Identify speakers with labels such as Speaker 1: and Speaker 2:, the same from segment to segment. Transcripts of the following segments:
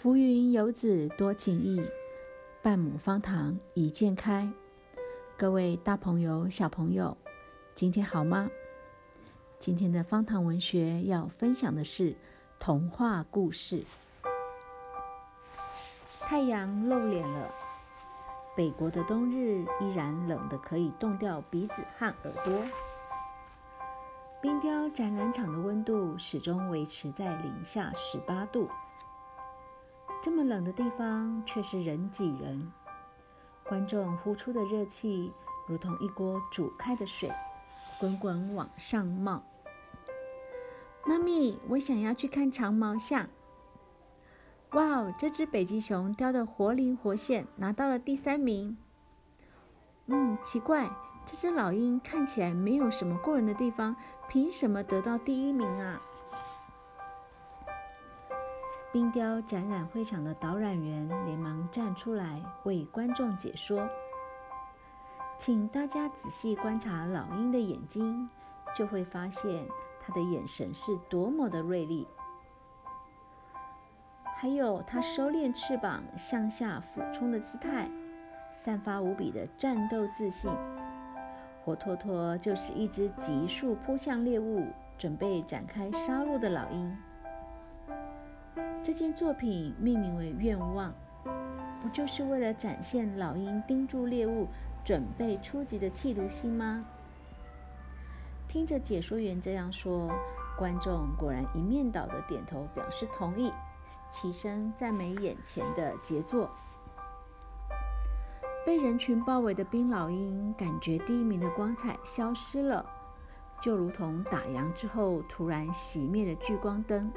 Speaker 1: 浮云游子多情意，半亩方塘一鉴开。各位大朋友、小朋友，今天好吗？今天的方塘文学要分享的是童话故事。太阳露脸了，北国的冬日依然冷得可以冻掉鼻子和耳朵。冰雕展览场的温度始终维持在零下十八度。这么冷的地方，却是人挤人。观众呼出的热气，如同一锅煮开的水，滚滚往上冒。妈咪，我想要去看长毛象。哇哦，这只北极熊雕得活灵活现，拿到了第三名。嗯，奇怪，这只老鹰看起来没有什么过人的地方，凭什么得到第一名啊？冰雕展览会场的导览员连忙站出来为观众解说：“请大家仔细观察老鹰的眼睛，就会发现它的眼神是多么的锐利。还有它收敛翅膀向下俯冲的姿态，散发无比的战斗自信，活脱脱就是一只急速扑向猎物、准备展开杀戮的老鹰。”这件作品命名为“愿望”，不就是为了展现老鹰盯住猎物、准备出击的气度心吗？听着解说员这样说，观众果然一面倒的点头表示同意，齐声赞美眼前的杰作。被人群包围的冰老鹰感觉第一名的光彩消失了，就如同打烊之后突然熄灭的聚光灯。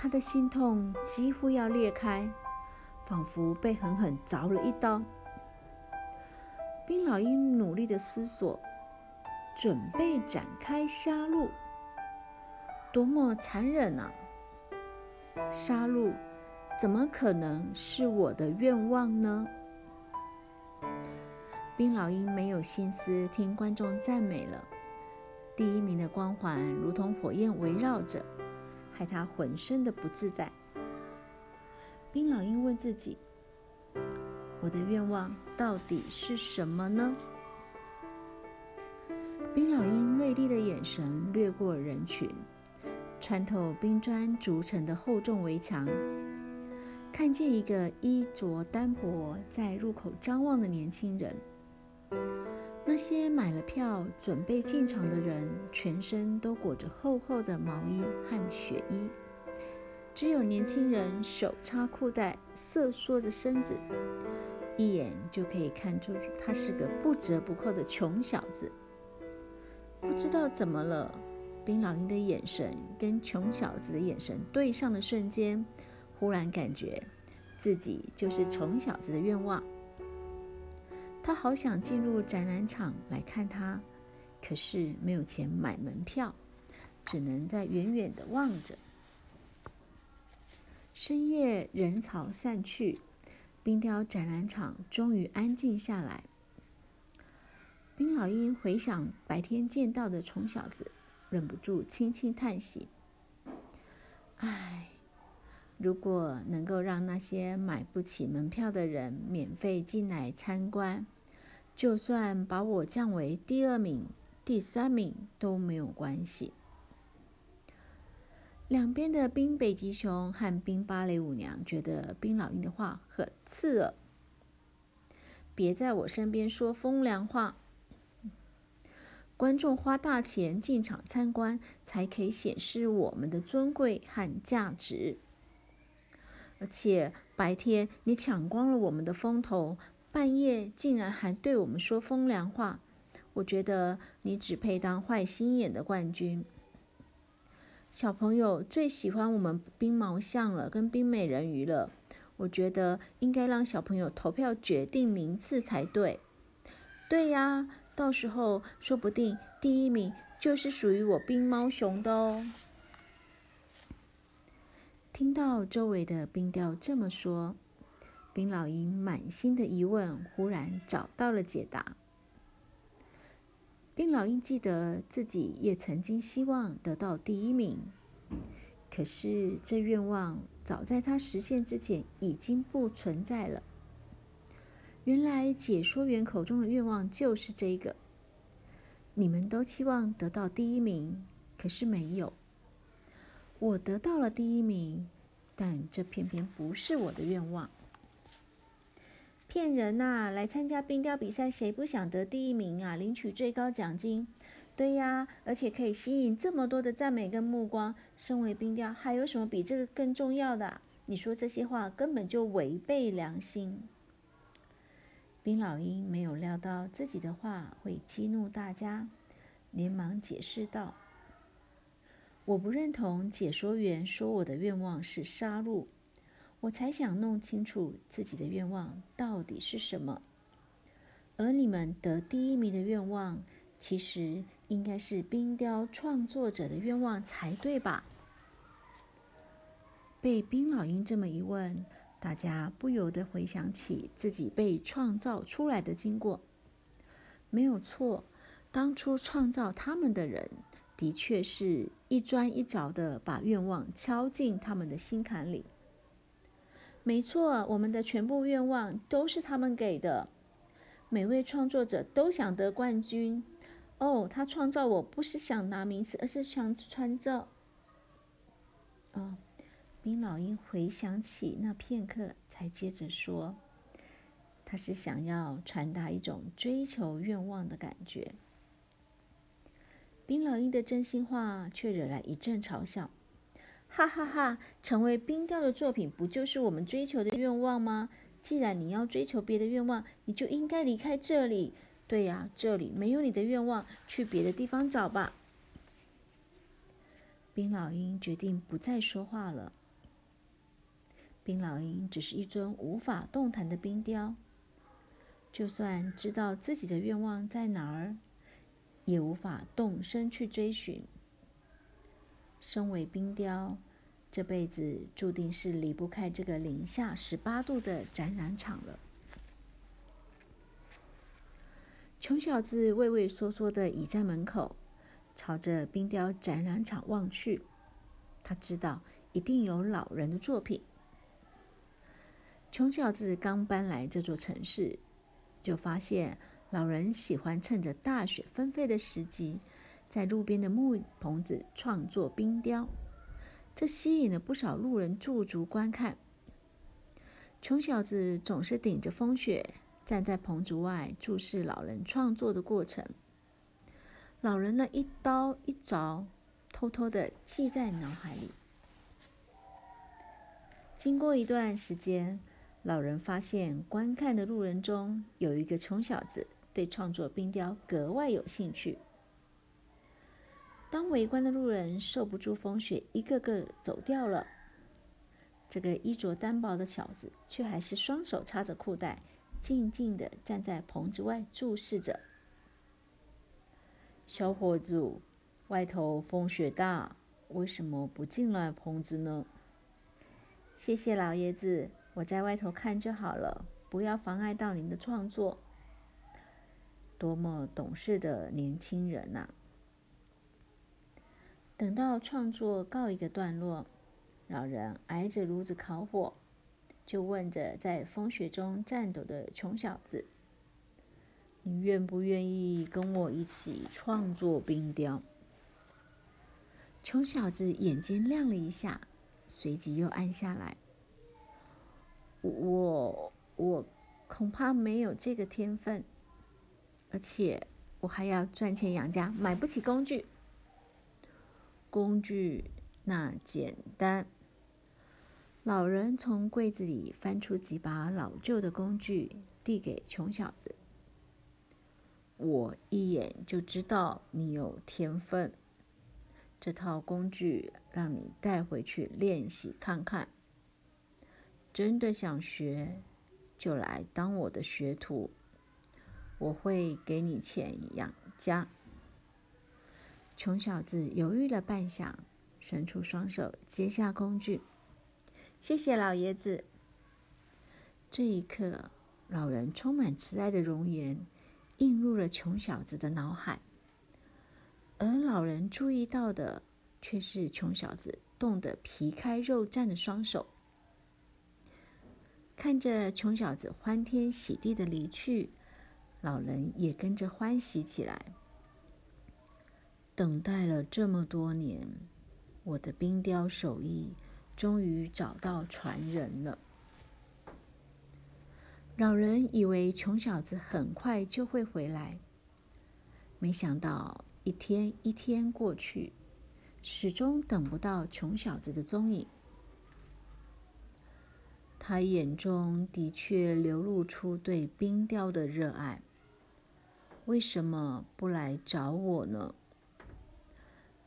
Speaker 1: 他的心痛几乎要裂开，仿佛被狠狠凿了一刀。冰老鹰努力的思索，准备展开杀戮。多么残忍啊！杀戮怎么可能是我的愿望呢？冰老鹰没有心思听观众赞美了，第一名的光环如同火焰围绕着。害他浑身的不自在。冰老鹰问自己：“我的愿望到底是什么呢？”冰老鹰锐利的眼神掠过人群，穿透冰砖筑成的厚重围墙，看见一个衣着单薄在入口张望的年轻人。那些买了票准备进场的人，全身都裹着厚厚的毛衣和雪衣，只有年轻人手插裤袋，瑟缩着身子，一眼就可以看出他是个不折不扣的穷小子。不知道怎么了，冰老鹰的眼神跟穷小子的眼神对上的瞬间，忽然感觉自己就是穷小子的愿望。他好想进入展览场来看他，可是没有钱买门票，只能在远远的望着。深夜人潮散去，冰雕展览场终于安静下来。冰老鹰回想白天见到的穷小子，忍不住轻轻叹息：“唉，如果能够让那些买不起门票的人免费进来参观。”就算把我降为第二名、第三名都没有关系。两边的冰北极熊和冰芭蕾舞娘觉得冰老鹰的话很刺耳。别在我身边说风凉话。观众花大钱进场参观，才可以显示我们的尊贵和价值。而且白天你抢光了我们的风头。半夜竟然还对我们说风凉话，我觉得你只配当坏心眼的冠军。小朋友最喜欢我们冰毛象了，跟冰美人鱼了。我觉得应该让小朋友投票决定名次才对。对呀，到时候说不定第一名就是属于我冰猫熊的哦。听到周围的冰雕这么说。冰老鹰满心的疑问忽然找到了解答。冰老鹰记得自己也曾经希望得到第一名，可是这愿望早在他实现之前已经不存在了。原来解说员口中的愿望就是这个。你们都期望得到第一名，可是没有。我得到了第一名，但这偏偏不是我的愿望。骗人呐！来参加冰雕比赛，谁不想得第一名啊？领取最高奖金。对呀，而且可以吸引这么多的赞美跟目光。身为冰雕，还有什么比这个更重要的？你说这些话根本就违背良心。冰老鹰没有料到自己的话会激怒大家，连忙解释道：“我不认同解说员说我的愿望是杀戮。”我才想弄清楚自己的愿望到底是什么，而你们得第一名的愿望，其实应该是冰雕创作者的愿望才对吧？被冰老鹰这么一问，大家不由得回想起自己被创造出来的经过。没有错，当初创造他们的人，的确是一砖一凿的把愿望敲进他们的心坎里。没错，我们的全部愿望都是他们给的。每位创作者都想得冠军。哦，他创造我不是想拿名次，而是想创造。哦，冰老鹰回想起那片刻，才接着说：“他是想要传达一种追求愿望的感觉。”冰老鹰的真心话却惹来一阵嘲笑。哈哈哈！成为冰雕的作品，不就是我们追求的愿望吗？既然你要追求别的愿望，你就应该离开这里。对呀，这里没有你的愿望，去别的地方找吧。冰老鹰决定不再说话了。冰老鹰只是一尊无法动弹的冰雕，就算知道自己的愿望在哪儿，也无法动身去追寻。身为冰雕，这辈子注定是离不开这个零下十八度的展览场了。穷小子畏畏缩缩的倚在门口，朝着冰雕展览场望去。他知道一定有老人的作品。穷小子刚搬来这座城市，就发现老人喜欢趁着大雪纷飞的时机。在路边的木棚子创作冰雕，这吸引了不少路人驻足观看。穷小子总是顶着风雪，站在棚子外注视老人创作的过程。老人呢一刀一凿，偷偷的记在脑海里。经过一段时间，老人发现观看的路人中有一个穷小子，对创作冰雕格外有兴趣。当围观的路人受不住风雪，一个个走掉了，这个衣着单薄的小子却还是双手插着裤袋，静静地站在棚子外注视着。小伙子，外头风雪大，为什么不进来棚子呢？谢谢老爷子，我在外头看就好了，不要妨碍到您的创作。多么懂事的年轻人呐！等到创作告一个段落，老人挨着炉子烤火，就问着在风雪中颤抖的穷小子：“你愿不愿意跟我一起创作冰雕？”穷小子眼睛亮了一下，随即又暗下来：“我我恐怕没有这个天分，而且我还要赚钱养家，买不起工具。”工具那简单。老人从柜子里翻出几把老旧的工具，递给穷小子。我一眼就知道你有天分。这套工具让你带回去练习看看。真的想学，就来当我的学徒。我会给你钱养家。穷小子犹豫了半晌，伸出双手接下工具。谢谢老爷子。这一刻，老人充满慈爱的容颜映入了穷小子的脑海，而老人注意到的却是穷小子冻得皮开肉绽的双手。看着穷小子欢天喜地的离去，老人也跟着欢喜起来。等待了这么多年，我的冰雕手艺终于找到传人了。老人以为穷小子很快就会回来，没想到一天一天过去，始终等不到穷小子的踪影。他眼中的确流露出对冰雕的热爱，为什么不来找我呢？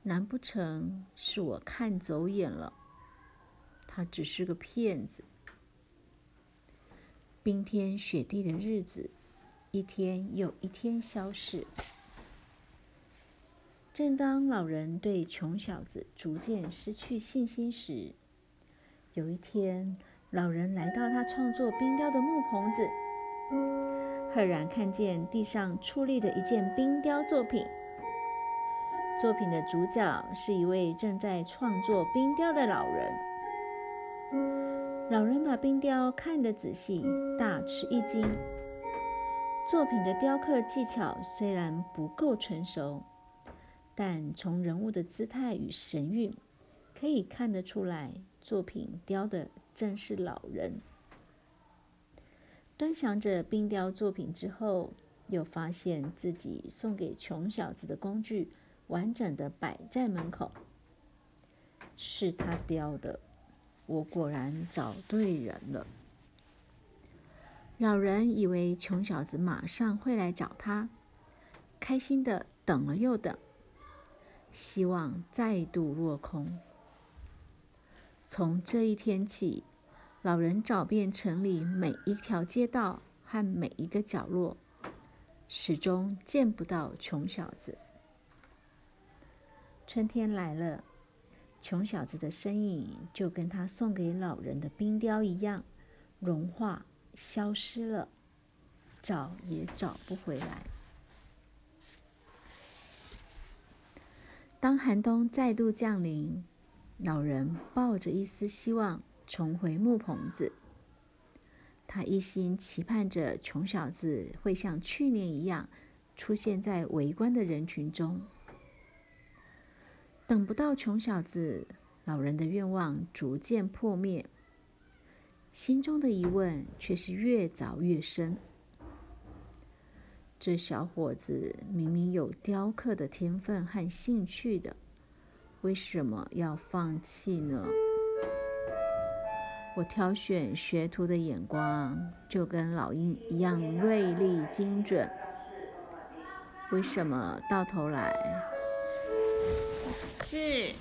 Speaker 1: 难不成是我看走眼了？他只是个骗子。冰天雪地的日子，一天又一天消逝。正当老人对穷小子逐渐失去信心时，有一天，老人来到他创作冰雕的木棚子，赫然看见地上矗立着一件冰雕作品。作品的主角是一位正在创作冰雕的老人。老人把冰雕看得仔细，大吃一惊。作品的雕刻技巧虽然不够成熟，但从人物的姿态与神韵，可以看得出来，作品雕的正是老人。端详着冰雕作品之后，又发现自己送给穷小子的工具完整的摆在门口，是他雕的。我果然找对人了。老人以为穷小子马上会来找他，开心的等了又等，希望再度落空。从这一天起，老人找遍城里每一条街道和每一个角落，始终见不到穷小子。春天来了。穷小子的身影就跟他送给老人的冰雕一样，融化消失了，找也找不回来。当寒冬再度降临，老人抱着一丝希望重回木棚子。他一心期盼着穷小子会像去年一样，出现在围观的人群中。等不到穷小子，老人的愿望逐渐破灭，心中的疑问却是越凿越深。这小伙子明明有雕刻的天分和兴趣的，为什么要放弃呢？我挑选学徒的眼光就跟老鹰一样锐利精准，为什么到头来？7